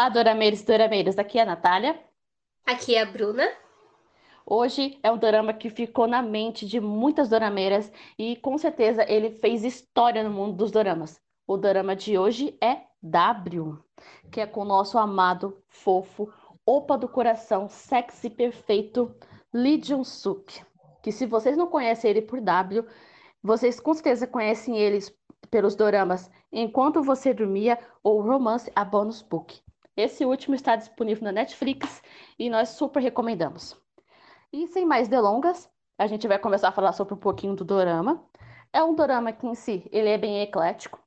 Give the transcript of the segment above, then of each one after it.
Olá, dorameiros e dorameiras. Aqui é a Natália. Aqui é a Bruna. Hoje é um dorama que ficou na mente de muitas dorameiras e com certeza ele fez história no mundo dos doramas. O dorama de hoje é W, que é com o nosso amado, fofo, opa do coração, sexy perfeito Lee Jun-suk. Que se vocês não conhecem ele por W, vocês com certeza conhecem eles pelos doramas Enquanto Você Dormia ou Romance a Bonus Book. Esse último está disponível na Netflix e nós super recomendamos. E sem mais delongas, a gente vai começar a falar sobre um pouquinho do dorama. É um dorama que em si, ele é bem eclético,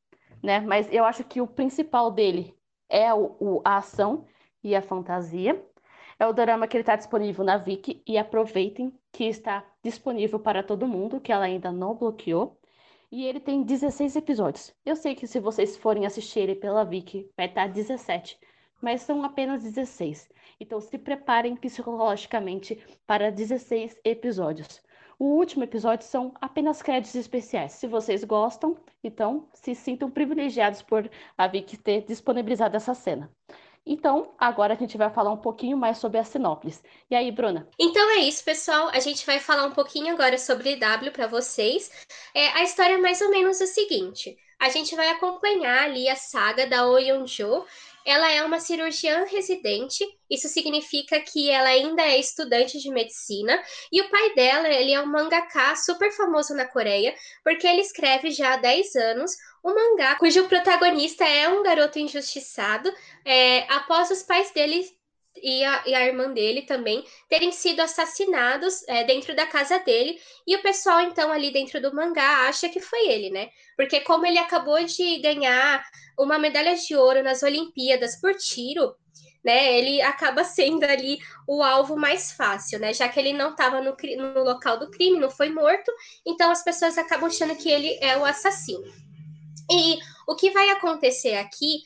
né? Mas eu acho que o principal dele é o, o a ação e a fantasia. É o dorama que ele está disponível na Viki e aproveitem que está disponível para todo mundo, que ela ainda não bloqueou. E ele tem 16 episódios. Eu sei que se vocês forem assistir ele pela Viki, vai estar 17 mas são apenas 16. Então se preparem psicologicamente para 16 episódios. O último episódio são apenas créditos especiais. Se vocês gostam, então se sintam privilegiados por a Vicky ter disponibilizado essa cena. Então, agora a gente vai falar um pouquinho mais sobre a sinopse. E aí, Bruna? Então é isso, pessoal. A gente vai falar um pouquinho agora sobre W para vocês. É, a história é mais ou menos o seguinte: a gente vai acompanhar ali a saga da Oh Yeon-jo, ela é uma cirurgiã residente, isso significa que ela ainda é estudante de medicina, e o pai dela, ele é um mangaka super famoso na Coreia, porque ele escreve já há 10 anos um mangá cujo protagonista é um garoto injustiçado, é, após os pais dele e a, e a, irmã dele também terem sido assassinados é, dentro da casa dele. E o pessoal, então, ali dentro do mangá acha que foi ele, né? Porque, como ele acabou de ganhar uma medalha de ouro nas Olimpíadas por tiro, né? Ele acaba sendo ali o alvo mais fácil, né? Já que ele não estava no, no local do crime, não foi morto, então as pessoas acabam achando que ele é o assassino. E o que vai acontecer aqui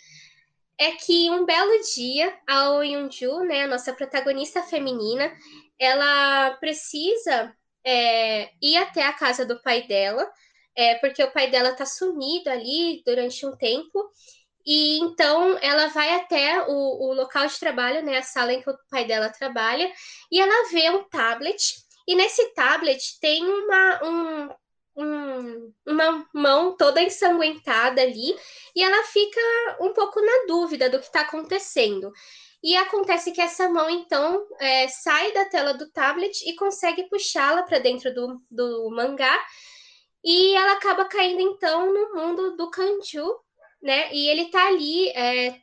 é que um belo dia, a Oh né, a nossa protagonista feminina, ela precisa é, ir até a casa do pai dela, é, porque o pai dela tá sumido ali durante um tempo, e então ela vai até o, o local de trabalho, né, a sala em que o pai dela trabalha, e ela vê um tablet, e nesse tablet tem uma, um um, uma mão toda ensanguentada ali e ela fica um pouco na dúvida do que está acontecendo. E acontece que essa mão, então, é, sai da tela do tablet e consegue puxá-la para dentro do, do mangá. E ela acaba caindo, então, no mundo do Kanju, né? E ele tá ali, é,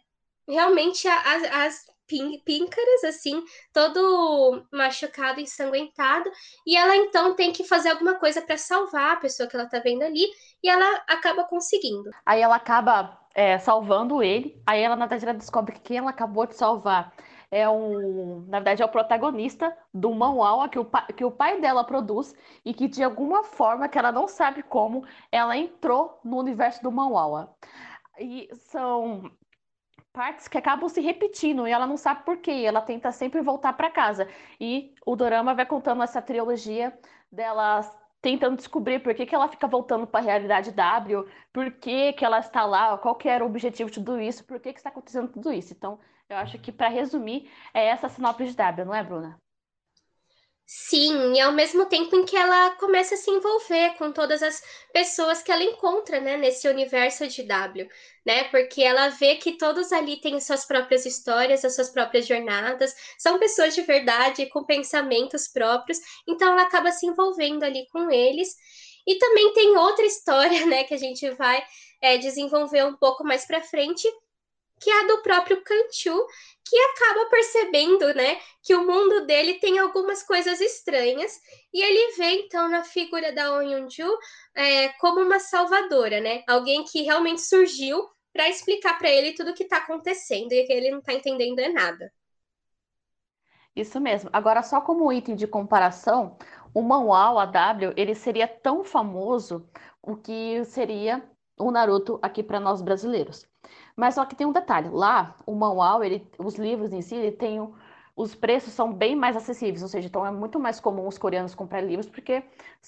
realmente, as píncaras, assim, todo machucado, ensanguentado, e ela então tem que fazer alguma coisa para salvar a pessoa que ela tá vendo ali, e ela acaba conseguindo. Aí ela acaba é, salvando ele, aí ela, na verdade, ela descobre que quem ela acabou de salvar é um, na verdade, é o protagonista do manhwa que o, que o pai dela produz e que de alguma forma, que ela não sabe como, ela entrou no universo do manhwa. E são partes que acabam se repetindo e ela não sabe por quê. Ela tenta sempre voltar para casa. E o dorama vai contando essa trilogia dela tentando descobrir por que, que ela fica voltando para a realidade W, por que, que ela está lá, qual que era o objetivo de tudo isso, por que, que está acontecendo tudo isso. Então, eu acho que, para resumir, é essa sinopse de W, não é, Bruna? Sim, e ao mesmo tempo em que ela começa a se envolver com todas as pessoas que ela encontra, né, nesse universo de W, né? Porque ela vê que todos ali têm suas próprias histórias, as suas próprias jornadas, são pessoas de verdade, com pensamentos próprios, então ela acaba se envolvendo ali com eles. E também tem outra história, né, que a gente vai é, desenvolver um pouco mais para frente, que é a do próprio Kanchu, que acaba percebendo, né, que o mundo dele tem algumas coisas estranhas, e ele vê então na figura da Yoon-ju é, como uma salvadora, né, alguém que realmente surgiu para explicar para ele tudo o que está acontecendo e que ele não está entendendo é nada. Isso mesmo. Agora, só como item de comparação, o manual AW ele seria tão famoso o que seria o Naruto aqui para nós brasileiros. Mas só que tem um detalhe, lá o manual, ele, os livros em si, ele tem os preços são bem mais acessíveis, ou seja, então é muito mais comum os coreanos comprar livros porque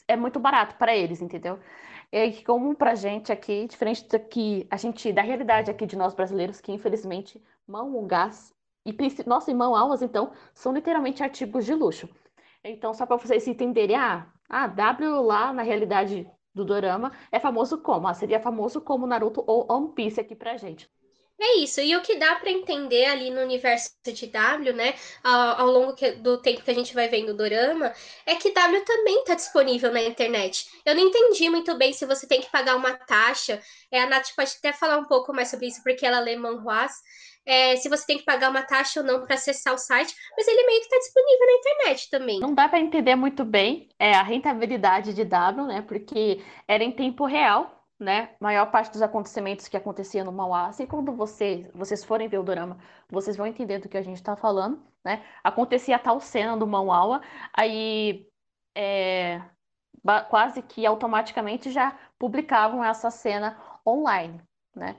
é muito barato para eles, entendeu? É comum para gente aqui, diferente daqui, a gente, da realidade aqui de nós brasileiros, que infelizmente mão, gás e nossa, e aulas, então, são literalmente artigos de luxo. Então, só para vocês entenderem, ah, a W lá na realidade do dorama é famoso como? Ah, seria famoso como Naruto ou One Piece aqui pra gente. É isso, e o que dá para entender ali no universo de W, né, ao, ao longo que, do tempo que a gente vai vendo o dorama, é que W também está disponível na internet. Eu não entendi muito bem se você tem que pagar uma taxa. É, a Nath pode até falar um pouco mais sobre isso, porque ela lê manhuas. É, se você tem que pagar uma taxa ou não para acessar o site, mas ele meio que está disponível na internet também. Não dá para entender muito bem é, a rentabilidade de W, né? Porque era em tempo real, né? Maior parte dos acontecimentos que acontecia no Mauá, assim quando você, vocês forem ver o drama, vocês vão entender do que a gente está falando, né? Acontecia tal cena do Mauá, aí é, quase que automaticamente já publicavam essa cena online, né?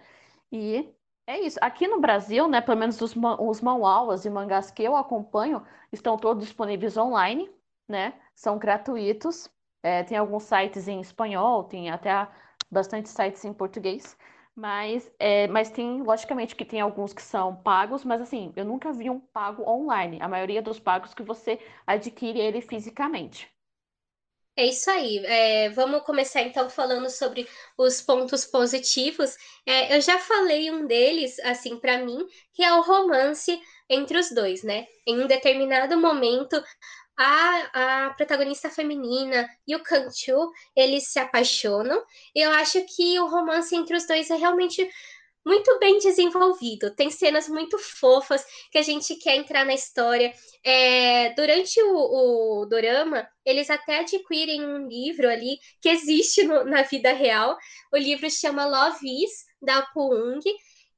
E é isso. Aqui no Brasil, né, pelo menos os, os manhwas e mangás que eu acompanho estão todos disponíveis online, né? São gratuitos. É, tem alguns sites em espanhol, tem até a bastante sites em português, mas, é, mas tem, logicamente, que tem alguns que são pagos, mas assim, eu nunca vi um pago online. A maioria dos pagos que você adquire ele fisicamente. É isso aí. É, vamos começar então falando sobre os pontos positivos. É, eu já falei um deles, assim, para mim, que é o romance entre os dois, né? Em um determinado momento, a, a protagonista feminina e o Kanchu, eles se apaixonam. Eu acho que o romance entre os dois é realmente muito bem desenvolvido. Tem cenas muito fofas que a gente quer entrar na história. É, durante o, o dorama, eles até adquirem um livro ali que existe no, na vida real. O livro chama Love Is, da Puung,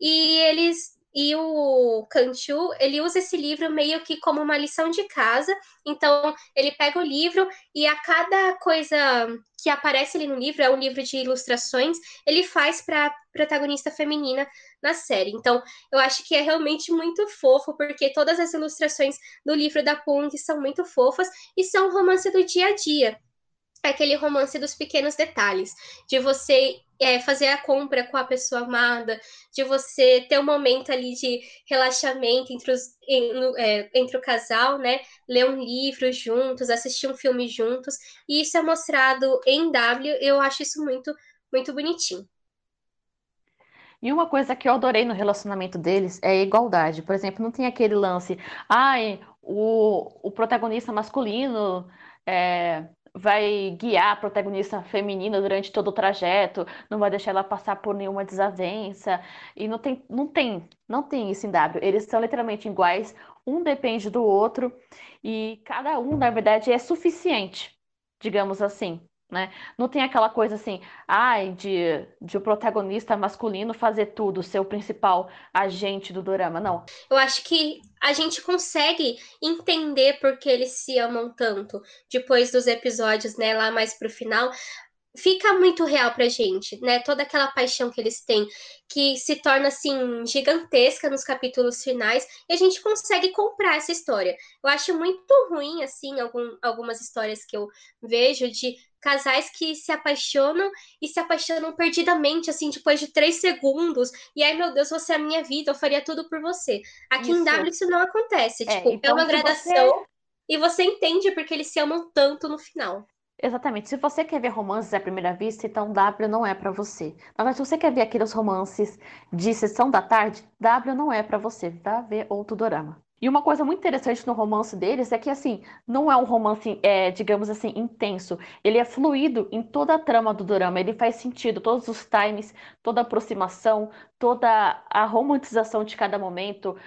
e eles e o Kanchu, ele usa esse livro meio que como uma lição de casa. Então, ele pega o livro e a cada coisa que aparece ali no livro, é um livro de ilustrações, ele faz para a protagonista feminina na série. Então, eu acho que é realmente muito fofo, porque todas as ilustrações do livro da Pung são muito fofas e são romance do dia a dia aquele romance dos pequenos detalhes, de você é, fazer a compra com a pessoa amada, de você ter um momento ali de relaxamento entre, os, em, é, entre o casal, né? Ler um livro juntos, assistir um filme juntos, e isso é mostrado em W, eu acho isso muito, muito bonitinho. E uma coisa que eu adorei no relacionamento deles é a igualdade. Por exemplo, não tem aquele lance, ai, o, o protagonista masculino é, vai guiar a protagonista feminina durante todo o trajeto, não vai deixar ela passar por nenhuma desavença. E não tem, não tem, não tem isso em W. Eles são literalmente iguais, um depende do outro e cada um, na verdade, é suficiente, digamos assim. Né? Não tem aquela coisa assim, ai, de, de o protagonista masculino fazer tudo, ser o principal agente do drama, não. Eu acho que a gente consegue entender por que eles se amam tanto. Depois dos episódios, né, lá mais pro final fica muito real pra gente, né? Toda aquela paixão que eles têm, que se torna assim gigantesca nos capítulos finais, e a gente consegue comprar essa história. Eu acho muito ruim assim algum, algumas histórias que eu vejo de casais que se apaixonam e se apaixonam perdidamente, assim, depois de três segundos. E aí, meu Deus, você é a minha vida, eu faria tudo por você. Aqui isso. em W isso não acontece. É, tipo, então, é uma gradação você... e você entende porque eles se amam tanto no final. Exatamente. Se você quer ver romances à primeira vista, então W não é para você. Mas se você quer ver aqueles romances de sessão da tarde, W não é para você. Vá ver outro dorama. E uma coisa muito interessante no romance deles é que, assim, não é um romance, é, digamos assim, intenso. Ele é fluido em toda a trama do drama. Ele faz sentido, todos os times, toda a aproximação, toda a romantização de cada momento,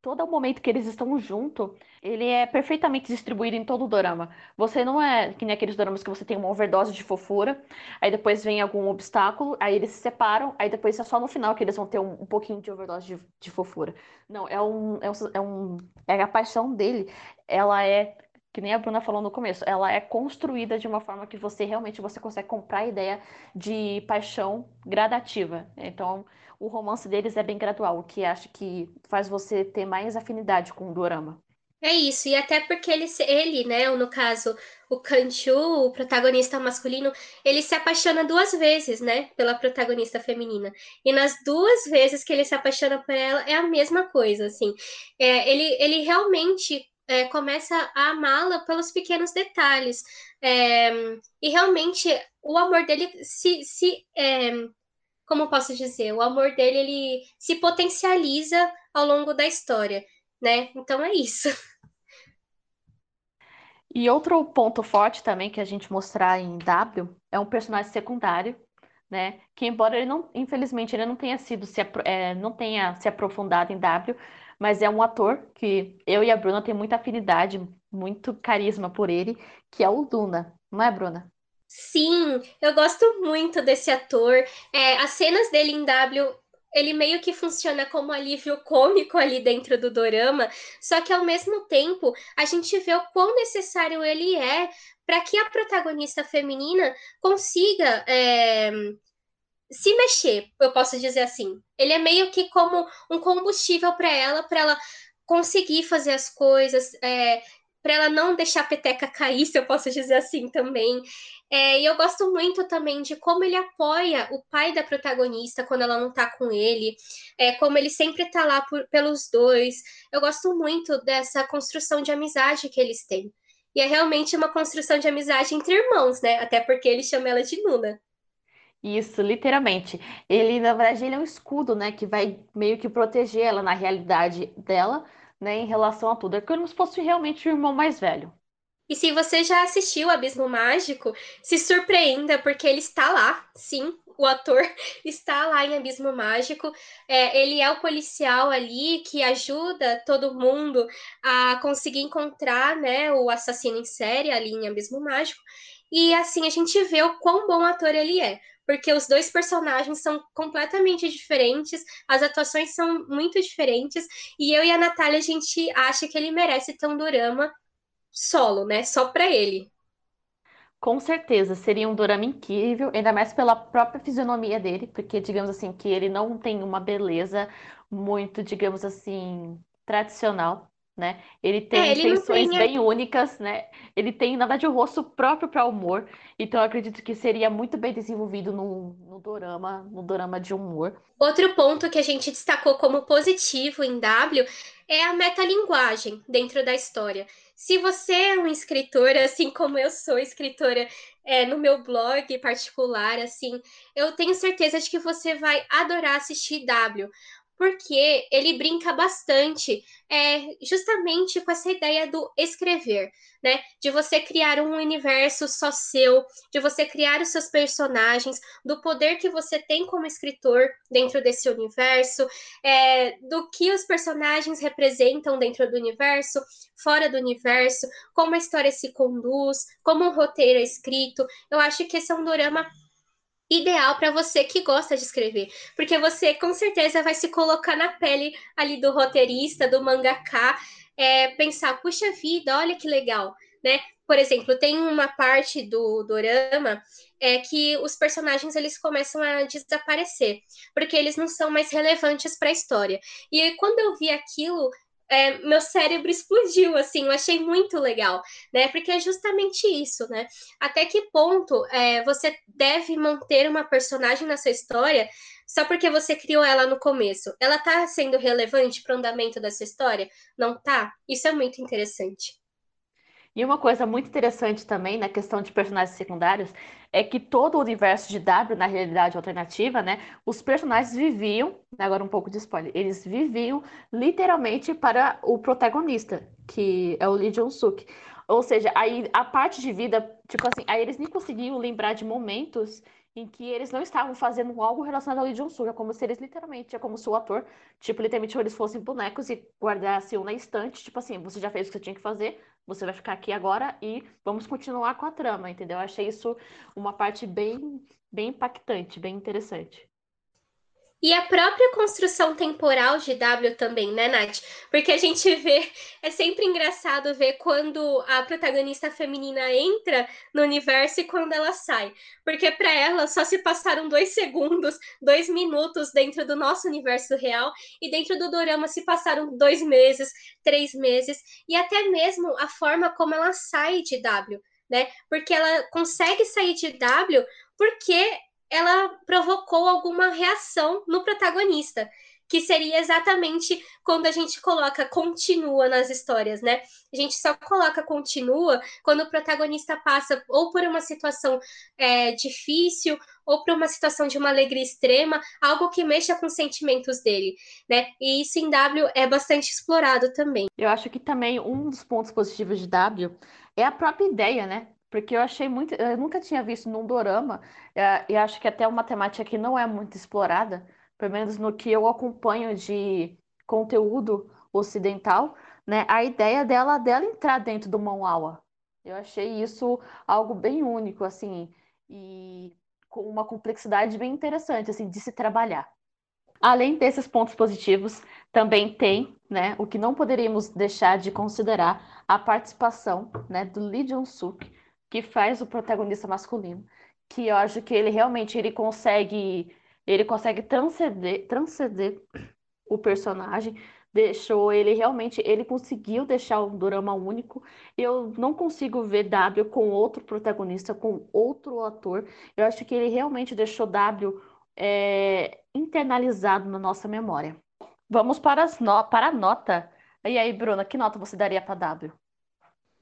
todo o momento que eles estão junto, ele é perfeitamente distribuído em todo o dorama. Você não é que nem aqueles doramas que você tem uma overdose de fofura, aí depois vem algum obstáculo, aí eles se separam, aí depois é só no final que eles vão ter um, um pouquinho de overdose de, de, fofura. Não, é um, é um, é um. É a paixão dele, ela é que nem a Bruna falou no começo, ela é construída de uma forma que você realmente você consegue comprar a ideia de paixão gradativa. Então, o romance deles é bem gradual, o que acho que faz você ter mais afinidade com o dorama. É isso, e até porque ele, ele né, no caso, o Kanchu, o protagonista masculino, ele se apaixona duas vezes, né, pela protagonista feminina. E nas duas vezes que ele se apaixona por ela, é a mesma coisa, assim. É, ele, ele realmente é, começa a amá-la pelos pequenos detalhes. É, e realmente, o amor dele se... se é, como posso dizer? O amor dele, ele se potencializa ao longo da história, né? Então é isso. E outro ponto forte também que a gente mostrar em W é um personagem secundário, né? Que embora ele não, infelizmente, ele não tenha sido se, é, não tenha se aprofundado em W, mas é um ator que eu e a Bruna tem muita afinidade, muito carisma por ele, que é o Duna, não é, Bruna? Sim, eu gosto muito desse ator. É, as cenas dele em W ele meio que funciona como alívio cômico ali dentro do dorama, só que ao mesmo tempo a gente vê o quão necessário ele é para que a protagonista feminina consiga é, se mexer, eu posso dizer assim. Ele é meio que como um combustível para ela, para ela conseguir fazer as coisas, é, para ela não deixar a peteca cair, se eu posso dizer assim também. É, e eu gosto muito também de como ele apoia o pai da protagonista quando ela não tá com ele, é, como ele sempre tá lá por, pelos dois. Eu gosto muito dessa construção de amizade que eles têm. E é realmente uma construção de amizade entre irmãos, né? Até porque ele chama ela de Nuna. Isso, literalmente. Ele, na verdade, ele é um escudo, né? Que vai meio que proteger ela na realidade dela, né? Em relação a tudo. É como se fosse realmente o irmão mais velho. E se você já assistiu Abismo Mágico, se surpreenda, porque ele está lá, sim, o ator está lá em Abismo Mágico. É, ele é o policial ali que ajuda todo mundo a conseguir encontrar né, o assassino em série ali em Abismo Mágico. E assim a gente vê o quão bom ator ele é. Porque os dois personagens são completamente diferentes, as atuações são muito diferentes, e eu e a Natália, a gente acha que ele merece ter um dorama solo, né? Só para ele. Com certeza, seria um dorama incrível, ainda mais pela própria fisionomia dele, porque digamos assim que ele não tem uma beleza muito, digamos assim, tradicional, né? Ele tem é, ele feições tem... bem únicas, né? Ele tem, na verdade, o rosto próprio para humor, então eu acredito que seria muito bem desenvolvido no, no dorama, no dorama de humor. Outro ponto que a gente destacou como positivo em W é a metalinguagem dentro da história. Se você é um escritor, assim como eu sou escritora é, no meu blog particular, assim, eu tenho certeza de que você vai adorar assistir W, porque ele brinca bastante é, justamente com essa ideia do escrever, né? De você criar um universo só seu, de você criar os seus personagens, do poder que você tem como escritor dentro desse universo, é, do que os personagens representam dentro do universo, fora do universo, como a história se conduz, como o roteiro é escrito. Eu acho que esse é um drama ideal para você que gosta de escrever, porque você com certeza vai se colocar na pele ali do roteirista, do mangaká, é, pensar, puxa vida, olha que legal, né? Por exemplo, tem uma parte do dorama é que os personagens eles começam a desaparecer, porque eles não são mais relevantes para a história. E aí, quando eu vi aquilo, é, meu cérebro explodiu, assim, eu achei muito legal, né? Porque é justamente isso, né? Até que ponto é, você deve manter uma personagem na sua história só porque você criou ela no começo? Ela tá sendo relevante para o andamento dessa história? Não tá? Isso é muito interessante. E uma coisa muito interessante também na questão de personagens secundários é que todo o universo de W, na realidade alternativa, né, os personagens viviam, agora um pouco de spoiler, eles viviam literalmente para o protagonista, que é o Lee Jong-suk. Ou seja, aí a parte de vida, tipo assim, aí eles nem conseguiam lembrar de momentos em que eles não estavam fazendo algo relacionado ao Lee Jong-suk, é como se eles literalmente, é como se o ator, tipo, literalmente eles fossem bonecos e guardassem um na estante, tipo assim, você já fez o que você tinha que fazer, você vai ficar aqui agora e vamos continuar com a trama, entendeu? Eu achei isso uma parte bem, bem impactante, bem interessante. E a própria construção temporal de W também, né, Nath? Porque a gente vê, é sempre engraçado ver quando a protagonista feminina entra no universo e quando ela sai. Porque para ela só se passaram dois segundos, dois minutos dentro do nosso universo real, e dentro do dorama se passaram dois meses, três meses, e até mesmo a forma como ela sai de W. Né? Porque ela consegue sair de W porque ela provocou alguma reação no protagonista, que seria exatamente quando a gente coloca continua nas histórias, né? A gente só coloca continua quando o protagonista passa ou por uma situação é, difícil ou por uma situação de uma alegria extrema, algo que mexa com os sentimentos dele, né? E isso em W é bastante explorado também. Eu acho que também um dos pontos positivos de W é a própria ideia, né? Porque eu achei muito. Eu nunca tinha visto num dorama, é, e acho que até uma temática que não é muito explorada, pelo menos no que eu acompanho de conteúdo ocidental, né? A ideia dela dela entrar dentro do Manhwa. Eu achei isso algo bem único, assim, e com uma complexidade bem interessante, assim, de se trabalhar. Além desses pontos positivos, também tem, né, o que não poderíamos deixar de considerar a participação, né, do Lee Jong-suk que faz o protagonista masculino, que eu acho que ele realmente ele consegue ele consegue transcender, transcender o personagem, deixou ele realmente, ele conseguiu deixar um drama único. Eu não consigo ver W com outro protagonista, com outro ator. Eu acho que ele realmente deixou W é, internalizado na nossa memória. Vamos para, as no para a nota. E aí, Bruna, que nota você daria para W?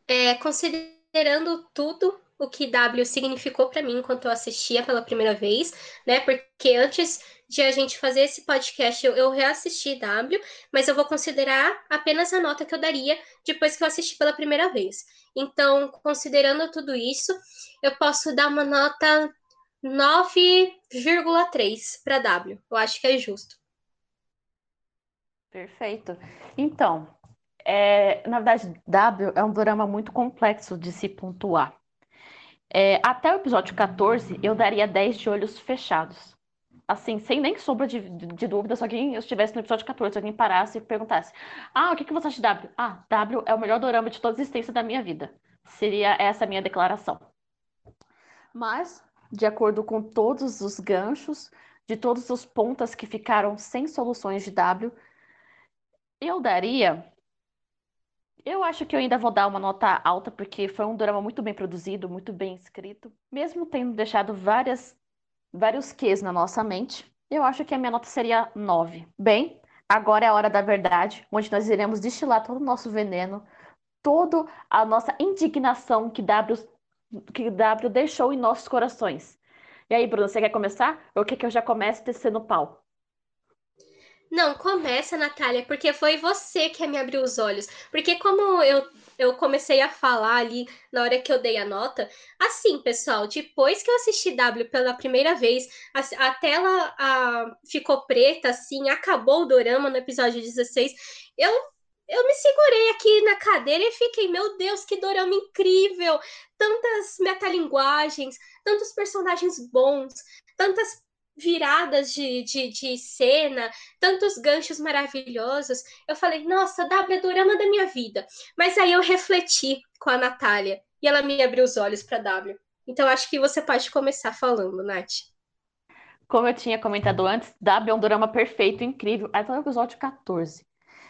É, considerando considerando tudo o que W significou para mim enquanto eu assistia pela primeira vez, né? Porque antes de a gente fazer esse podcast, eu, eu reassisti W, mas eu vou considerar apenas a nota que eu daria depois que eu assisti pela primeira vez. Então, considerando tudo isso, eu posso dar uma nota 9,3 para W. Eu acho que é justo. Perfeito. Então, é, na verdade, W é um drama muito complexo de se pontuar. É, até o episódio 14, eu daria 10 de olhos fechados. Assim, sem nem sombra de, de, dúvida, se alguém estivesse no episódio 14, se alguém parasse e perguntasse: Ah, o que, que você acha de W? Ah, W é o melhor drama de toda a existência da minha vida. Seria essa a minha declaração. Mas, de acordo com todos os ganchos, de todos os pontas que ficaram sem soluções de W, eu daria eu acho que eu ainda vou dar uma nota alta, porque foi um drama muito bem produzido, muito bem escrito. Mesmo tendo deixado várias, vários Qs na nossa mente, eu acho que a minha nota seria 9. Bem, agora é a hora da verdade, onde nós iremos destilar todo o nosso veneno, toda a nossa indignação que W, que w deixou em nossos corações. E aí, Bruno, você quer começar? Ou quer que eu já comece descendo o pau? Não, começa, Natália, porque foi você que me abriu os olhos. Porque como eu, eu comecei a falar ali na hora que eu dei a nota, assim, pessoal, depois que eu assisti W pela primeira vez, a, a tela a, ficou preta, assim, acabou o dorama no episódio 16, eu eu me segurei aqui na cadeira e fiquei, meu Deus, que dorama incrível! Tantas metalinguagens, tantos personagens bons, tantas viradas de, de, de cena, tantos ganchos maravilhosos. Eu falei, nossa, W é da minha vida. Mas aí eu refleti com a Natália e ela me abriu os olhos para W. Então acho que você pode começar falando, Nath. Como eu tinha comentado antes, W é um drama perfeito, incrível, até o episódio 14.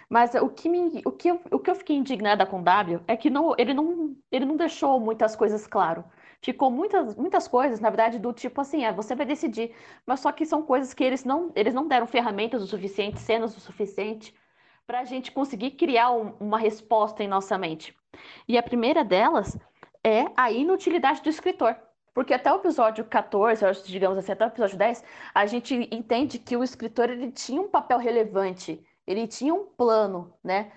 Mas o que, me, o, que eu, o que eu fiquei indignada com W é que não, ele, não, ele não deixou muitas coisas claro ficou muitas, muitas coisas, na verdade, do tipo assim, é, você vai decidir. Mas só que são coisas que eles não, eles não deram ferramentas o suficiente, cenas o suficiente, para a gente conseguir criar um, uma resposta em nossa mente. E a primeira delas é a inutilidade do escritor. Porque até o episódio 14, digamos assim, até o episódio 10, a gente entende que o escritor ele tinha um papel relevante, ele tinha um plano, né?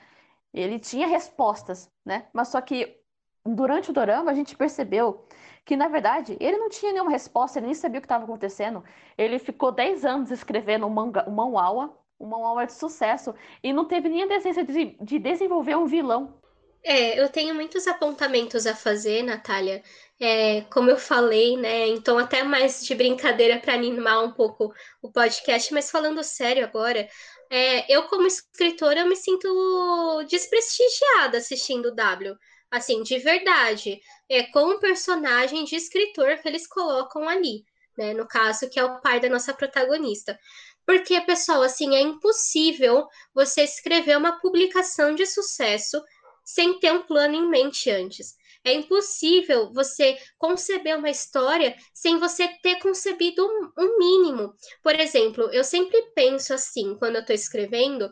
Ele tinha respostas, né? Mas só que durante o dorama a gente percebeu que na verdade ele não tinha nenhuma resposta, ele nem sabia o que estava acontecendo. Ele ficou 10 anos escrevendo um manga, um manhwa, um de sucesso, e não teve nem a decência de, de desenvolver um vilão. É, eu tenho muitos apontamentos a fazer, Natália. É, como eu falei, né? Então, até mais de brincadeira para animar um pouco o podcast, mas falando sério agora, é, eu, como escritora, me sinto desprestigiada assistindo o W. Assim, de verdade. É com o personagem de escritor que eles colocam ali, né? No caso, que é o pai da nossa protagonista. Porque, pessoal, assim, é impossível você escrever uma publicação de sucesso sem ter um plano em mente antes. É impossível você conceber uma história sem você ter concebido um, um mínimo. Por exemplo, eu sempre penso assim, quando eu estou escrevendo,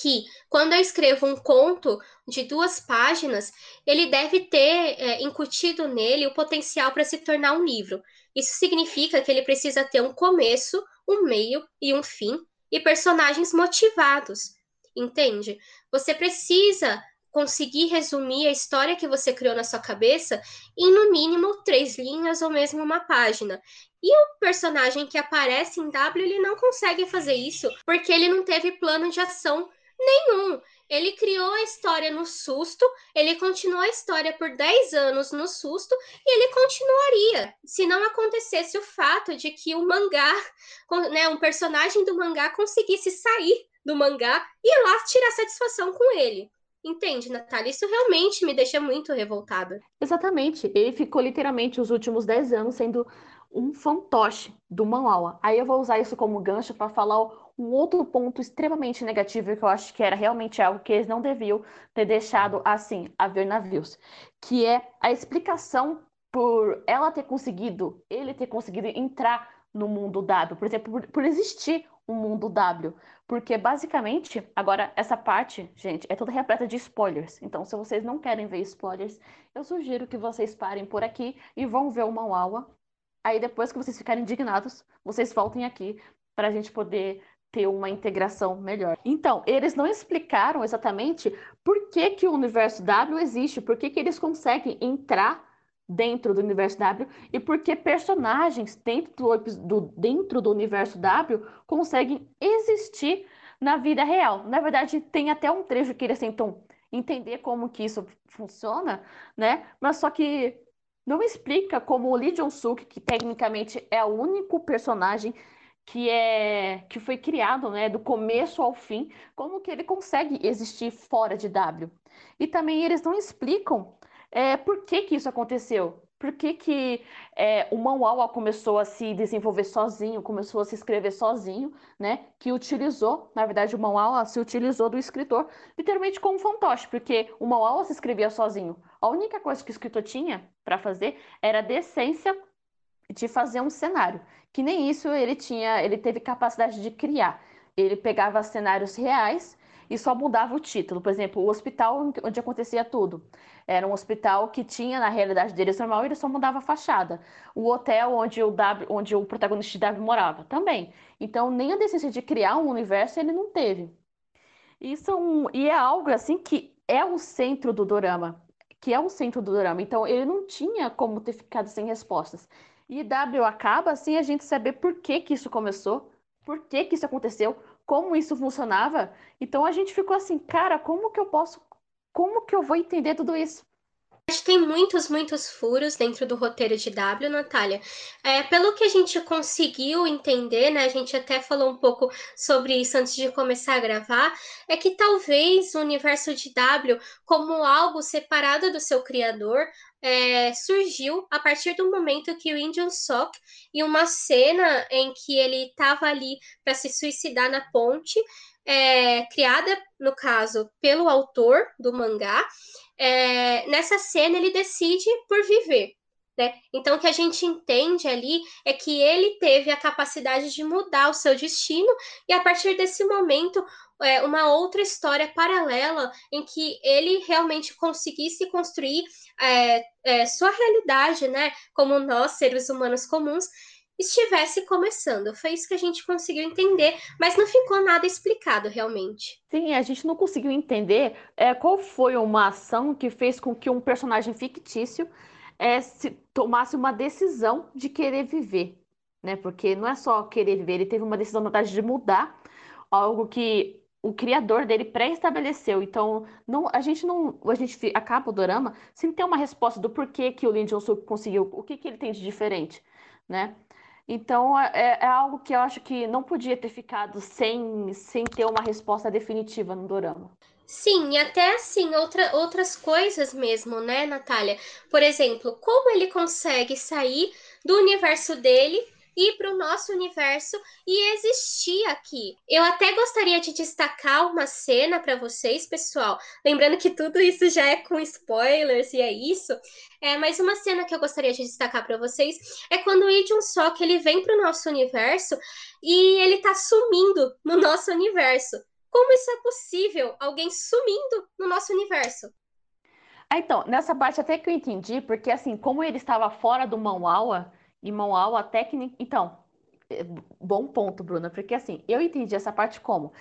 que quando eu escrevo um conto de duas páginas, ele deve ter é, incutido nele o potencial para se tornar um livro. Isso significa que ele precisa ter um começo, um meio e um fim, e personagens motivados. Entende? Você precisa conseguir resumir a história que você criou na sua cabeça em no mínimo três linhas ou mesmo uma página. E o personagem que aparece em W, ele não consegue fazer isso porque ele não teve plano de ação nenhum. Ele criou a história no susto, ele continuou a história por 10 anos no susto e ele continuaria se não acontecesse o fato de que o mangá, né, um personagem do mangá conseguisse sair do mangá e lá tirar satisfação com ele. Entende, Natália? Isso realmente me deixa muito revoltada. Exatamente. Ele ficou literalmente os últimos 10 anos sendo um fantoche do Manhwa. Aí eu vou usar isso como gancho para falar um outro ponto extremamente negativo que eu acho que era realmente algo que eles não deviam ter deixado assim, a ver navios, que é a explicação por ela ter conseguido, ele ter conseguido entrar no mundo dado, por exemplo, por, por existir um mundo W. Porque basicamente, agora essa parte, gente, é toda repleta de spoilers. Então, se vocês não querem ver spoilers, eu sugiro que vocês parem por aqui e vão ver o Mauawa. Aí depois que vocês ficarem indignados, vocês voltem aqui para a gente poder ter uma integração melhor. Então, eles não explicaram exatamente por que, que o universo W existe, por que, que eles conseguem entrar dentro do universo W e porque personagens dentro do, do, dentro do universo W conseguem existir na vida real. Na verdade, tem até um trecho que eles tentam entender como que isso funciona, né? Mas só que não explica como o Lee Jong-suk, que tecnicamente é o único personagem que é que foi criado, né, do começo ao fim, como que ele consegue existir fora de W. E também eles não explicam é, por que que isso aconteceu? Por que, que é, o Manhwa começou a se desenvolver sozinho, começou a se escrever sozinho, né? Que utilizou, na verdade, o Manhwa se utilizou do escritor literalmente como fantoche, porque o Manhwa se escrevia sozinho. A única coisa que o escritor tinha para fazer era decência de fazer um cenário, que nem isso ele tinha, ele teve capacidade de criar. Ele pegava cenários reais e só mudava o título. Por exemplo, o hospital onde acontecia tudo. Era um hospital que tinha, na realidade deles normal, ele só mudava a fachada. O hotel onde o, w, onde o protagonista de W morava, também. Então, nem a decisão de criar um universo ele não teve. Isso é um, e é algo assim que é o centro do dorama. Que é o centro do dorama. Então, ele não tinha como ter ficado sem respostas. E W acaba assim a gente saber por que, que isso começou, por que, que isso aconteceu, como isso funcionava. Então a gente ficou assim, cara, como que eu posso, como que eu vou entender tudo isso? Acho que tem muitos, muitos furos dentro do roteiro de W, Natália. É, pelo que a gente conseguiu entender, né? A gente até falou um pouco sobre isso antes de começar a gravar, é que talvez o universo de W, como algo separado do seu criador, é, surgiu a partir do momento que o Indian Sock, em uma cena em que ele estava ali para se suicidar na ponte, é, criada, no caso, pelo autor do mangá, é, nessa cena ele decide por viver. Né? Então, o que a gente entende ali é que ele teve a capacidade de mudar o seu destino, e a partir desse momento, é, uma outra história paralela em que ele realmente conseguisse construir é, é, sua realidade, né? Como nós, seres humanos comuns, estivesse começando. Foi isso que a gente conseguiu entender, mas não ficou nada explicado realmente. Sim, a gente não conseguiu entender é, qual foi uma ação que fez com que um personagem fictício é, se, tomasse uma decisão de querer viver, né? Porque não é só querer viver, ele teve uma decisão, na verdade, de mudar algo que o criador dele pré-estabeleceu. Então, não, a gente não, a gente acaba o dorama sem ter uma resposta do porquê que o Lee Jong-suk conseguiu, o que que ele tem de diferente, né? Então, é, é, é algo que eu acho que não podia ter ficado sem, sem ter uma resposta definitiva no dorama. Sim, e até assim, outra, outras coisas mesmo, né, Natália? Por exemplo, como ele consegue sair do universo dele ir para o nosso universo e existir aqui. Eu até gostaria de destacar uma cena para vocês, pessoal. Lembrando que tudo isso já é com spoilers e é isso. É, mas uma cena que eu gostaria de destacar para vocês é quando o Lee Sok ele vem para o nosso universo e ele está sumindo no nosso universo. Como isso é possível? Alguém sumindo no nosso universo? Ah, então, nessa parte até que eu entendi, porque assim, como ele estava fora do E Manhwa técnica. Então, é, bom ponto, Bruna, porque assim, eu entendi essa parte como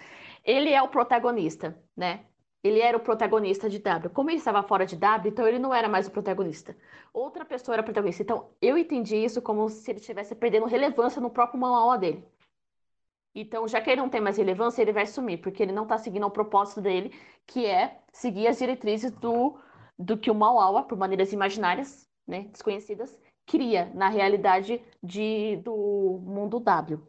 ele é o protagonista, né? Ele era o protagonista de W. Como ele estava fora de W, então ele não era mais o protagonista. Outra pessoa era protagonista. Então, eu entendi isso como se ele estivesse perdendo relevância no próprio Manhwa dele. Então, já que ele não tem mais relevância, ele vai sumir, porque ele não está seguindo o propósito dele, que é seguir as diretrizes do, do que o Mauawa, por maneiras imaginárias, né, desconhecidas, cria na realidade de, do mundo W.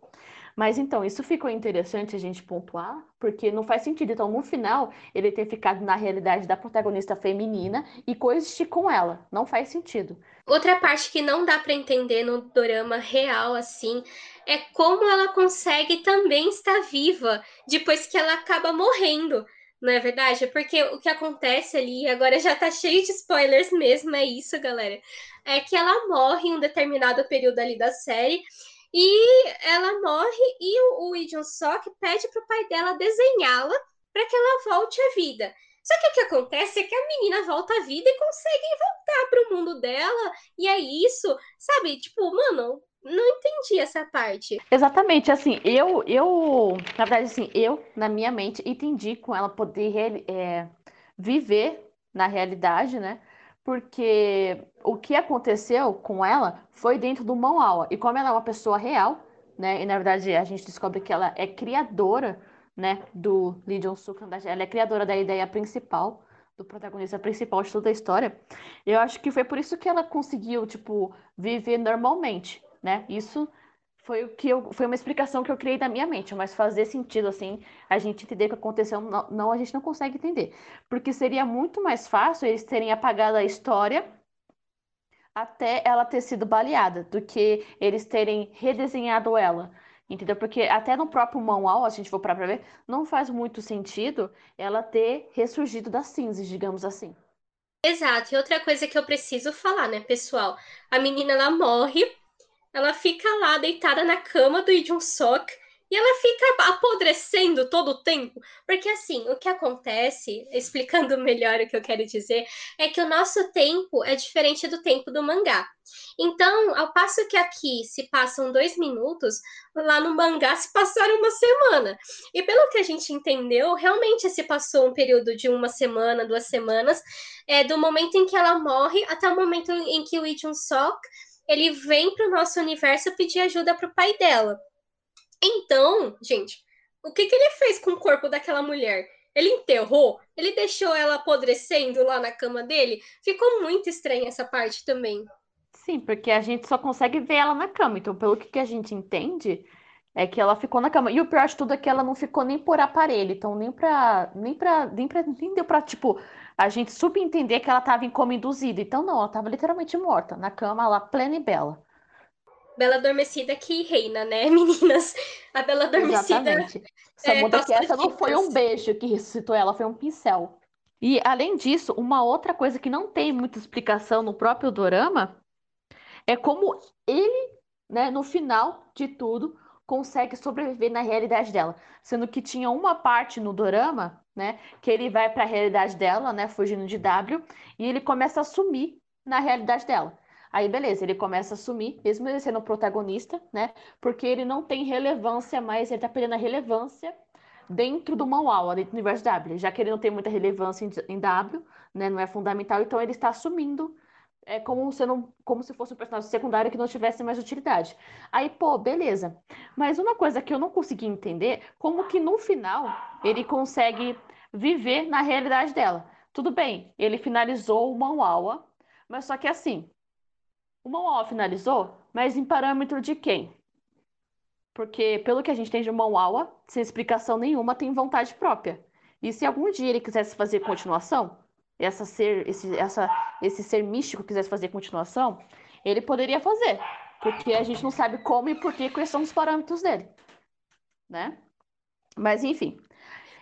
Mas então, isso ficou interessante a gente pontuar, porque não faz sentido. Então, no final, ele ter ficado na realidade da protagonista feminina e coexistir com ela. Não faz sentido. Outra parte que não dá para entender no drama real, assim, é como ela consegue também estar viva depois que ela acaba morrendo. Não é verdade? Porque o que acontece ali, agora já tá cheio de spoilers mesmo, é isso, galera. É que ela morre em um determinado período ali da série. E ela morre e o, o Lee Sok pede pro pai dela desenhá-la para que ela volte à vida. Só que o que acontece é que a menina volta à vida e consegue voltar para o mundo dela, e é isso, sabe? Tipo, mano, não entendi essa parte. Exatamente, assim, eu, eu, na verdade, assim, eu, na minha mente, entendi com ela poder é, viver na realidade, né? Porque o que aconteceu com ela foi dentro do mão aula. E como ela é uma pessoa real, né? E na verdade a gente descobre que ela é criadora, né? Do Lee Jong-suk, ela é criadora da ideia principal do protagonista principal de toda a história. Eu acho que foi por isso que ela conseguiu, tipo, viver normalmente, né? Isso foi o que eu, foi uma explicação que eu criei na minha mente, mas fazer sentido assim, a gente entender o que aconteceu, não, não, a gente não consegue entender. Porque seria muito mais fácil eles terem apagado a história até ela ter sido baleada, do que eles terem redesenhado ela. Entendeu? Porque até no próprio manual, a gente for para ver, não faz muito sentido ela ter ressurgido das cinzas, digamos assim. Exato. E outra coisa que eu preciso falar, né, pessoal? A menina ela morre ela fica lá deitada na cama do Lee Sok e ela fica apodrecendo todo o tempo. Porque, assim, o que acontece, explicando melhor o que eu quero dizer, é que o nosso tempo é diferente do tempo do mangá. Então, ao passo que aqui se passam dois minutos, lá no mangá se passaram uma semana. E pelo que a gente entendeu, realmente se passou um período de uma semana, duas semanas, é, do momento em que ela morre até o momento em que o Lee Sok ele vem para o nosso universo pedir ajuda para o pai dela. Então, gente, o que, que ele fez com o corpo daquela mulher? Ele enterrou? Ele deixou ela apodrecendo lá na cama dele? Ficou muito estranha essa parte também. Sim, porque a gente só consegue ver ela na cama. Então, pelo que, que a gente entende, é que ela ficou na cama. E o pior de tudo é que ela não ficou nem por aparelho. Então, nem pra. Nem pra. Nem, nem deu pra, tipo, a gente subentender que ela estava em coma induzido. Então, não, ela estava literalmente morta, na cama, lá, plena e bela. Bela Adormecida que reina, né, meninas? A Bela Adormecida. Exatamente. Só é, muda que essa não foi um beijo que ressuscitou ela, foi um pincel. E, além disso, uma outra coisa que não tem muita explicação no próprio dorama é como ele, né, no final de tudo, consegue sobreviver na realidade dela. Sendo que tinha uma parte no dorama né? Que ele vai para a realidade dela, né? Fugindo de W, e ele começa a sumir na realidade dela. Aí, beleza, ele começa a sumir, mesmo ele sendo o protagonista, né? Porque ele não tem relevância mais, ele tá perdendo a relevância dentro do manual, dentro do universo W. Já que ele não tem muita relevância em, W, né? Não é fundamental, então ele está assumindo é como, sendo, como se fosse um personagem secundário que não tivesse mais utilidade. Aí, pô, beleza. Mas uma coisa que eu não consegui entender, como que no final ele consegue viver na realidade dela. Tudo bem, ele finalizou o Mauawa, mas só que assim, o Mauawa finalizou, mas em parâmetro de quem? Porque, pelo que a gente tem de Mauawa, sem explicação nenhuma, tem vontade própria. E se algum dia ele quisesse fazer continuação, essa ser, esse, essa, esse ser místico quisesse fazer continuação, ele poderia fazer. Porque a gente não sabe como e por que quais são os parâmetros dele. Né? Mas enfim.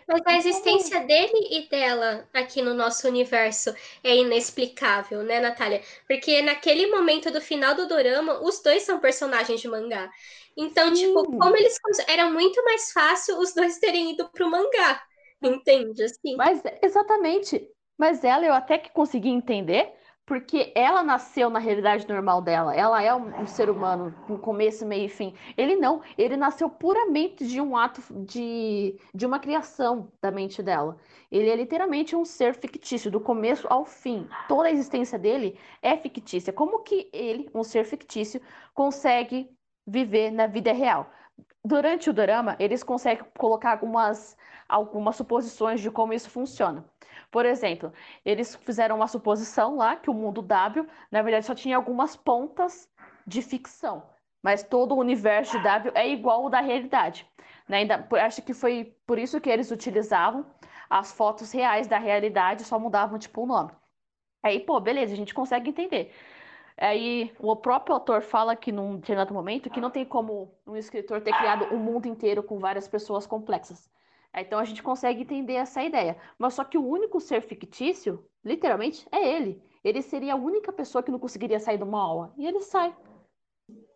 Mas a existência dele e dela aqui no nosso universo é inexplicável, né, Natália? Porque naquele momento do final do dorama, os dois são personagens de mangá. Então, Sim. tipo, como eles. Era muito mais fácil os dois terem ido pro mangá. Entende? Assim. Mas, exatamente. Mas ela eu até que consegui entender, porque ela nasceu na realidade normal dela. Ela é um, ser humano, com começo, meio e fim. Ele não. Ele nasceu puramente de um ato de, de uma criação da mente dela. Ele é literalmente um ser fictício, do começo ao fim. Toda a existência dele é fictícia. Como que ele, um ser fictício, consegue viver na vida real? Durante o drama, eles conseguem colocar algumas, algumas suposições de como isso funciona. Por exemplo, eles fizeram uma suposição lá que o mundo W, na verdade, só tinha algumas pontas de ficção, mas todo o universo de W é igual ao da realidade. Né? Ainda, acho que foi por isso que eles utilizavam as fotos reais da realidade, só mudavam tipo o nome. Aí, pô, beleza, a gente consegue entender. Aí o próprio autor fala que num determinado momento que não tem como um escritor ter criado um mundo inteiro com várias pessoas complexas. Então a gente consegue entender essa ideia. Mas só que o único ser fictício, literalmente, é ele. Ele seria a única pessoa que não conseguiria sair de uma aula. E ele sai.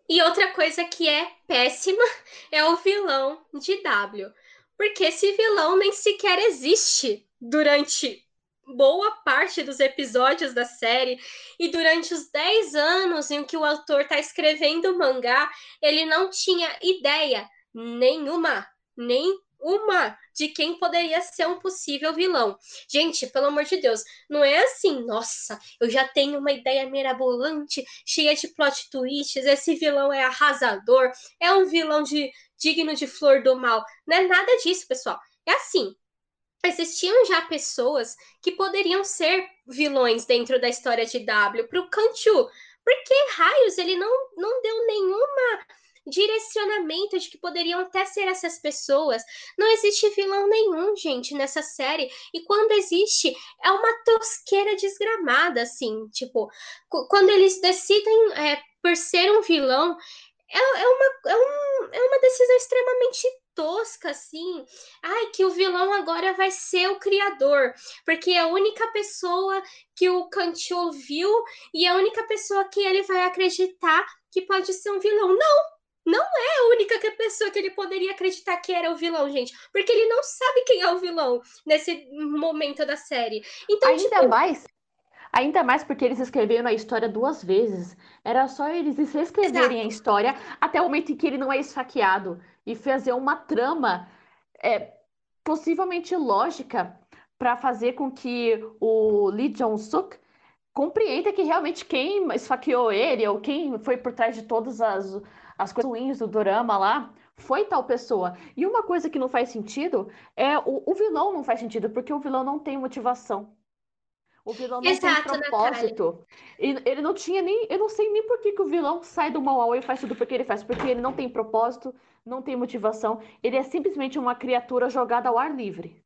E outra coisa que é péssima é o vilão de W. Porque esse vilão nem sequer existe durante boa parte dos episódios da série e durante os 10 anos em que o autor está escrevendo o mangá, ele não tinha ideia nenhuma, nem uma de quem poderia ser um possível vilão. Gente, pelo amor de Deus, não é assim, nossa, eu já tenho uma ideia mirabolante, cheia de plot twists, esse vilão é arrasador, é um vilão de digno de flor do mal. Não é nada disso, pessoal. É assim, existiam já pessoas que poderiam ser vilões dentro da história de W para o Kanchu. Porque raios, ele não, não deu nenhuma direcionamento de que poderiam até ser essas pessoas. Não existe vilão nenhum, gente, nessa série. E quando existe, é uma tosqueira desgramada, assim. Tipo, quando eles decidem é, por ser um vilão, é, é, uma, é, um, é uma decisão extremamente tosca, assim. Ai, que o vilão agora vai ser o criador, porque é a única pessoa que o Kanchi ouviu e é a única pessoa que ele vai acreditar que pode ser um vilão. Não! não é a única pessoa que ele poderia acreditar que era o vilão, gente. Porque ele não sabe quem é o vilão nesse momento da série. Então, ainda tipo... mais. Ainda mais porque eles escreveram a história duas vezes. Era só eles reescreverem Exato. a história até o momento em que ele não é esfaqueado. E fazer uma trama é, possivelmente lógica para fazer com que o Lee Jong-suk compreenda que realmente quem esfaqueou ele ou quem foi por trás de todas as as coisas ruins do drama lá, foi tal pessoa. E uma coisa que não faz sentido é o, o vilão não faz sentido, porque o vilão não tem motivação. O vilão não Exato, tem propósito. E ele não tinha nem. Eu não sei nem por que, que o vilão sai do mal e faz tudo porque ele faz. Porque ele não tem propósito, não tem motivação. Ele é simplesmente uma criatura jogada ao ar livre.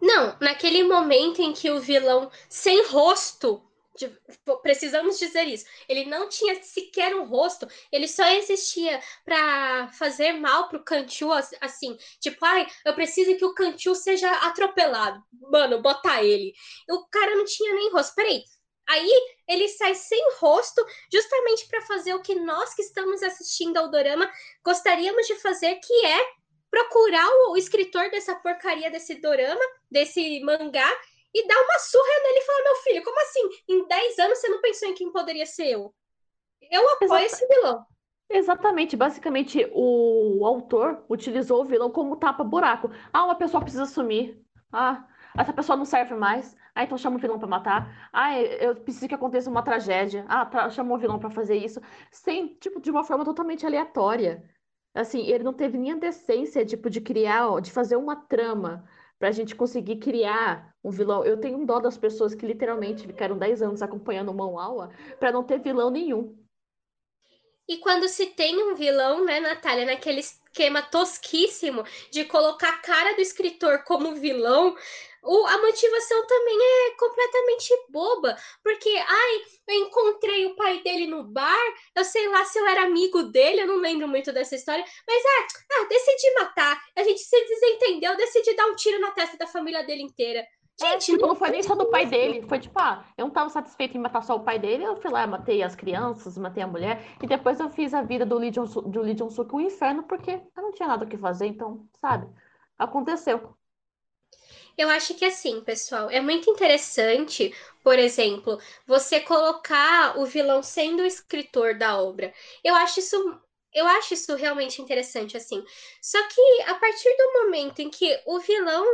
Não, naquele momento em que o vilão sem rosto precisamos dizer isso. Ele não tinha sequer um rosto, ele só existia para fazer mal pro Cantu, assim, tipo, ai, eu preciso que o Cantu seja atropelado. Mano, botar ele. O cara não tinha nem rosto. Peraí. Aí ele sai sem rosto, justamente para fazer o que nós que estamos assistindo ao dorama gostaríamos de fazer, que é procurar o escritor dessa porcaria desse dorama, desse mangá, e dá uma surra nele e fala: Meu filho, como assim? Em 10 anos você não pensou em quem poderia ser eu? Eu apoio esse vilão. Exatamente, basicamente o autor utilizou o vilão como tapa-buraco. Ah, uma pessoa precisa sumir. Ah, essa pessoa não serve mais. Ah, então chama o vilão para matar. Ah, eu preciso que aconteça uma tragédia. Ah, chama o vilão para fazer isso. Sem, tipo, de uma forma totalmente aleatória. Assim, ele não teve nem a decência, tipo, de criar, de fazer uma trama pra gente conseguir criar um vilão. Eu tenho um dó das pessoas que literalmente ficaram 10 anos acompanhando o Mão para não ter vilão nenhum. E quando se tem um vilão, né, Natália, naquele esquema tosquíssimo de colocar a cara do escritor como vilão, o, a motivação também é completamente boba. Porque, ai, eu encontrei o pai dele no bar, eu sei lá se eu era amigo dele, eu não lembro muito dessa história, mas ah, ah decidi matar, a gente se desentendeu, decidi dar um tiro na testa da família dele inteira. É, gente, é, tipo, não foi nem só do pai dele. Foi tipo, ah, eu não tava satisfeito em matar só o pai dele, eu fui lá, matei as crianças, matei a mulher, e depois eu fiz a vida do Lee Jong-suk um inferno, porque eu não tinha nada o que fazer, então, sabe? Aconteceu. Eu acho que assim, pessoal, é muito interessante, por exemplo, você colocar o vilão sendo o escritor da obra. Eu acho isso eu acho isso realmente interessante, assim. Só que a partir do momento em que o vilão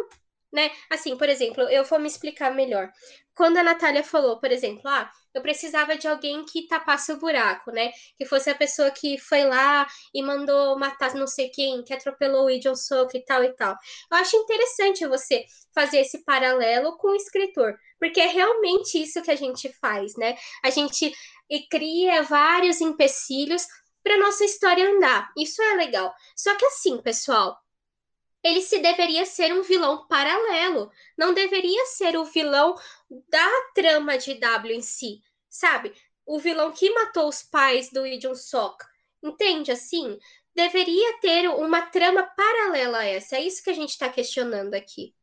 né? Assim, por exemplo, eu vou me explicar melhor. Quando a Natália falou, por exemplo, ah, eu precisava de alguém que tapasse o buraco, né? Que fosse a pessoa que foi lá e mandou matar não sei quem, que atropelou o Ijon Sok e tal e tal. Eu acho interessante você fazer esse paralelo com o escritor, porque é realmente isso que a gente faz, né? A gente cria vários empecilhos para nossa história andar. Isso é legal. Só que assim, pessoal, ele se deveria ser um vilão paralelo, não deveria ser o vilão da trama de W em si, sabe? O vilão que matou os pais do Lee Sok. Entende assim? Deveria ter uma trama paralela a essa. É isso que a gente está questionando aqui.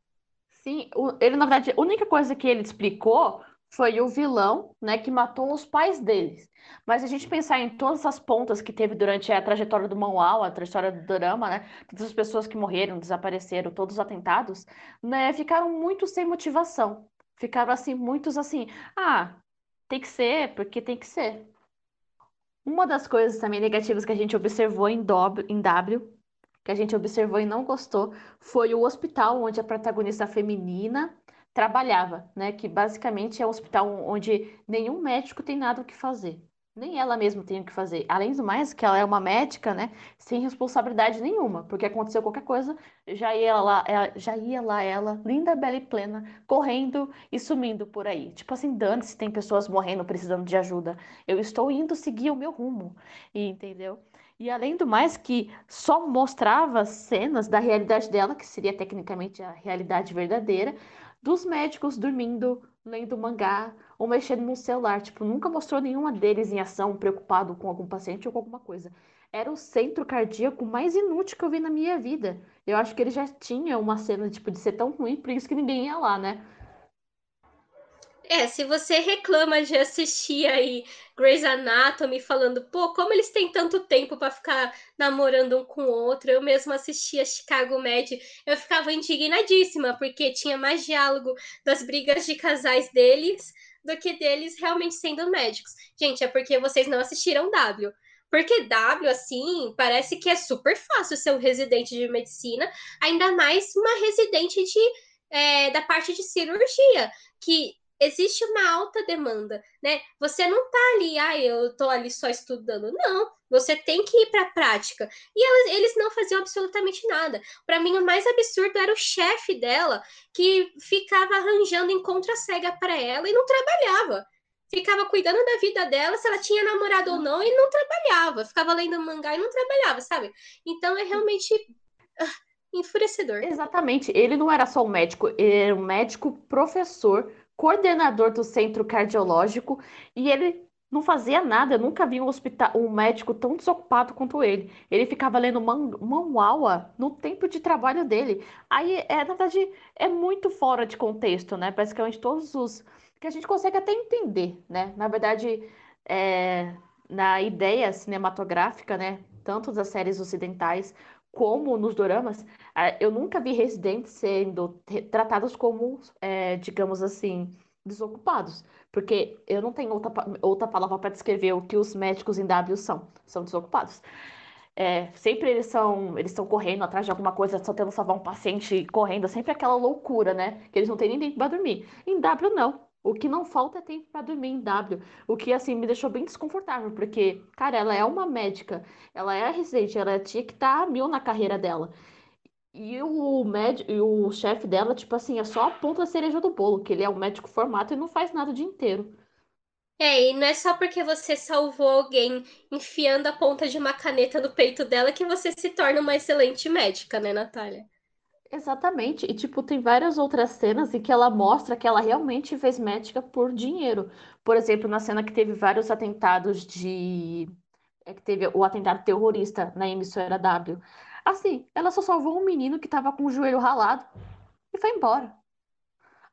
Sim, ele, na verdade, a única coisa que ele explicou foi o vilão, né, que matou os pais deles. Mas a gente pensar em todas as pontas que teve durante a trajetória do manual, a trajetória do drama, né, todas as pessoas que morreram, desapareceram, todos os atentados, né, ficaram muito sem motivação. Ficaram assim, muitos assim, ah, tem que ser, porque tem que ser. Uma das coisas também negativas que a gente observou em, w, em W, que a gente observou e não gostou, foi o hospital onde a protagonista feminina trabalhava, né? Que basicamente é um hospital onde nenhum médico tem nada o que fazer. Nem ela mesma tem o que fazer. Além do mais, que ela é uma médica, né? Sem responsabilidade nenhuma. Porque aconteceu qualquer coisa, já ia lá, ela, já ia lá ela, linda, bela e plena, correndo e sumindo por aí. Tipo assim, dane-se, tem pessoas morrendo, precisando de ajuda. Eu estou indo seguir o meu rumo. E, entendeu? E além do mais, que só mostrava cenas da realidade dela, que seria tecnicamente a realidade verdadeira, dos médicos dormindo, lendo mangá ou mexendo no celular. Tipo, nunca mostrou nenhuma deles em ação, preocupado com algum paciente ou com alguma coisa. Era o centro cardíaco mais inútil que eu vi na minha vida. Eu acho que ele já tinha uma cena, tipo, de ser tão ruim, por isso que ninguém ia lá, né? É, se você reclama de assistir aí Grey's Anatomy falando, pô, como eles têm tanto tempo para ficar namorando um com o outro, eu mesmo assistia Chicago Med, eu ficava indignadíssima, porque tinha mais diálogo das brigas de casais deles do que deles realmente sendo médicos. Gente, é porque vocês não assistiram W. Porque W, assim, parece que é super fácil ser um residente de medicina, ainda mais uma residente de, é, da parte de cirurgia, que existe uma alta demanda, né? Você não tá ali, ah, eu tô ali só estudando. Não, você tem que ir para a prática. E eles não faziam absolutamente nada. Para mim, o mais absurdo era o chefe dela, que ficava arranjando encontro cega para ela e não trabalhava. Ficava cuidando da vida dela, se ela tinha namorado ou não, e não trabalhava. Ficava lendo mangá e não trabalhava, sabe? Então é realmente. Ah, enfurecedor. Exatamente. Ele não era só um médico, ele era um médico professor coordenador do centro cardiológico e ele não fazia nada. Eu nunca vi um hospital, um médico tão desocupado quanto ele. Ele ficava lendo man manhwa no tempo de trabalho dele. Aí, é, na verdade, é muito fora de contexto, né? Basicamente todos os que a gente consegue até entender, né? Na verdade, é, na ideia cinematográfica, né? Tanto das séries ocidentais como nos doramas, eu nunca vi residentes sendo tratados como, é, digamos assim, desocupados. Porque eu não tenho outra, outra palavra para descrever o que os médicos em W são. São desocupados. É, sempre eles são eles estão correndo atrás de alguma coisa, só tentando salvar um paciente correndo, sempre aquela loucura, né? Que eles não têm nem tempo para dormir. Em W não. O que não falta é tempo para dormir em W. O que assim me deixou bem desconfortável, porque, cara, ela é uma médica, ela é residente, ela tinha que estar tá mil na carreira dela. E o médico, e o chefe dela, tipo assim, é só a ponta da cereja do bolo, que ele é um médico formado e não faz nada o dia inteiro. É, e não é só porque você salvou alguém enfiando a ponta de uma caneta no peito dela que você se torna uma excelente médica, né, Natália? Exatamente. E, tipo, tem várias outras cenas em que ela mostra que ela realmente fez médica por dinheiro. Por exemplo, na cena que teve vários atentados de. É que teve o atentado terrorista na emissora W. Assim, ela só salvou um menino que tava com o joelho ralado e foi embora.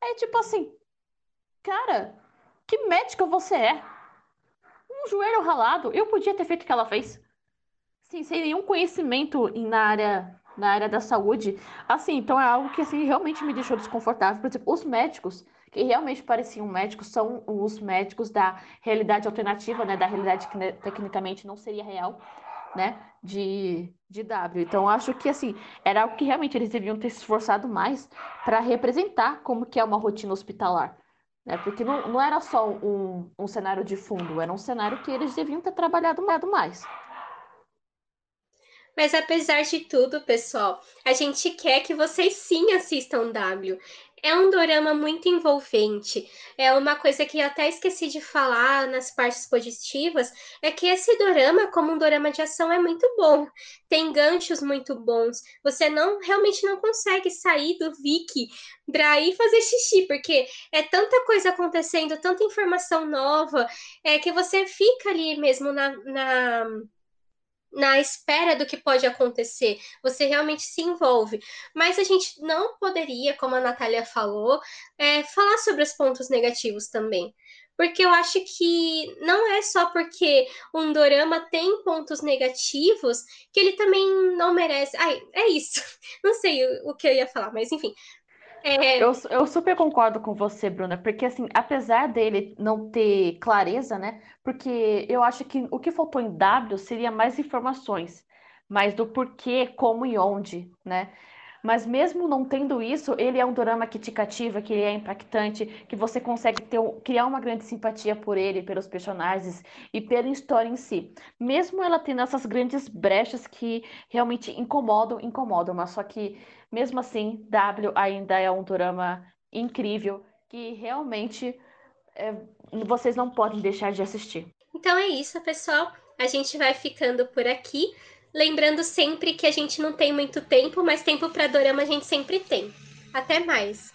Aí, tipo assim, cara, que médica você é? Um joelho ralado, eu podia ter feito o que ela fez. Sim, sem nenhum conhecimento na área, na área da saúde. Assim, então é algo que assim, realmente me deixou desconfortável. Por exemplo, os médicos, que realmente pareciam médicos, são os médicos da realidade alternativa, né? Da realidade que né, tecnicamente não seria real, né? De, de W. Então, acho que assim, era algo que realmente eles deviam ter se esforçado mais para representar como que é uma rotina hospitalar né? Porque não, não era só um, um cenário de fundo, era um cenário que eles deviam ter trabalhado mais. Mas apesar de tudo, pessoal, a gente quer que vocês sim assistam W. É um dorama muito envolvente. É uma coisa que eu até esqueci de falar nas partes positivas, é que esse dorama, como um dorama de ação, é muito bom. Tem ganchos muito bons. Você não realmente não consegue sair do Viki para ir fazer xixi, porque é tanta coisa acontecendo, tanta informação nova, é que você fica ali mesmo na, na na espera do que pode acontecer, você realmente se envolve. Mas a gente não poderia, como a Natália falou, é, falar sobre os pontos negativos também. Porque eu acho que não é só porque um dorama tem pontos negativos que ele também não merece. Ai, é isso. Não sei o, o que eu ia falar, mas enfim. É... Eu, eu super concordo com você, Bruna, porque assim, apesar dele não ter clareza, né? Porque eu acho que o que faltou em W seria mais informações, mais do porquê, como e onde, né? Mas mesmo não tendo isso, ele é um drama que te cativa, que ele é impactante, que você consegue ter, criar uma grande simpatia por ele, pelos personagens e pela história em si. Mesmo ela tendo essas grandes brechas que realmente incomodam, incomodam, mas só que mesmo assim, W ainda é um drama incrível que realmente é, vocês não podem deixar de assistir. Então é isso, pessoal. A gente vai ficando por aqui. Lembrando sempre que a gente não tem muito tempo, mas tempo para dorama a gente sempre tem. Até mais!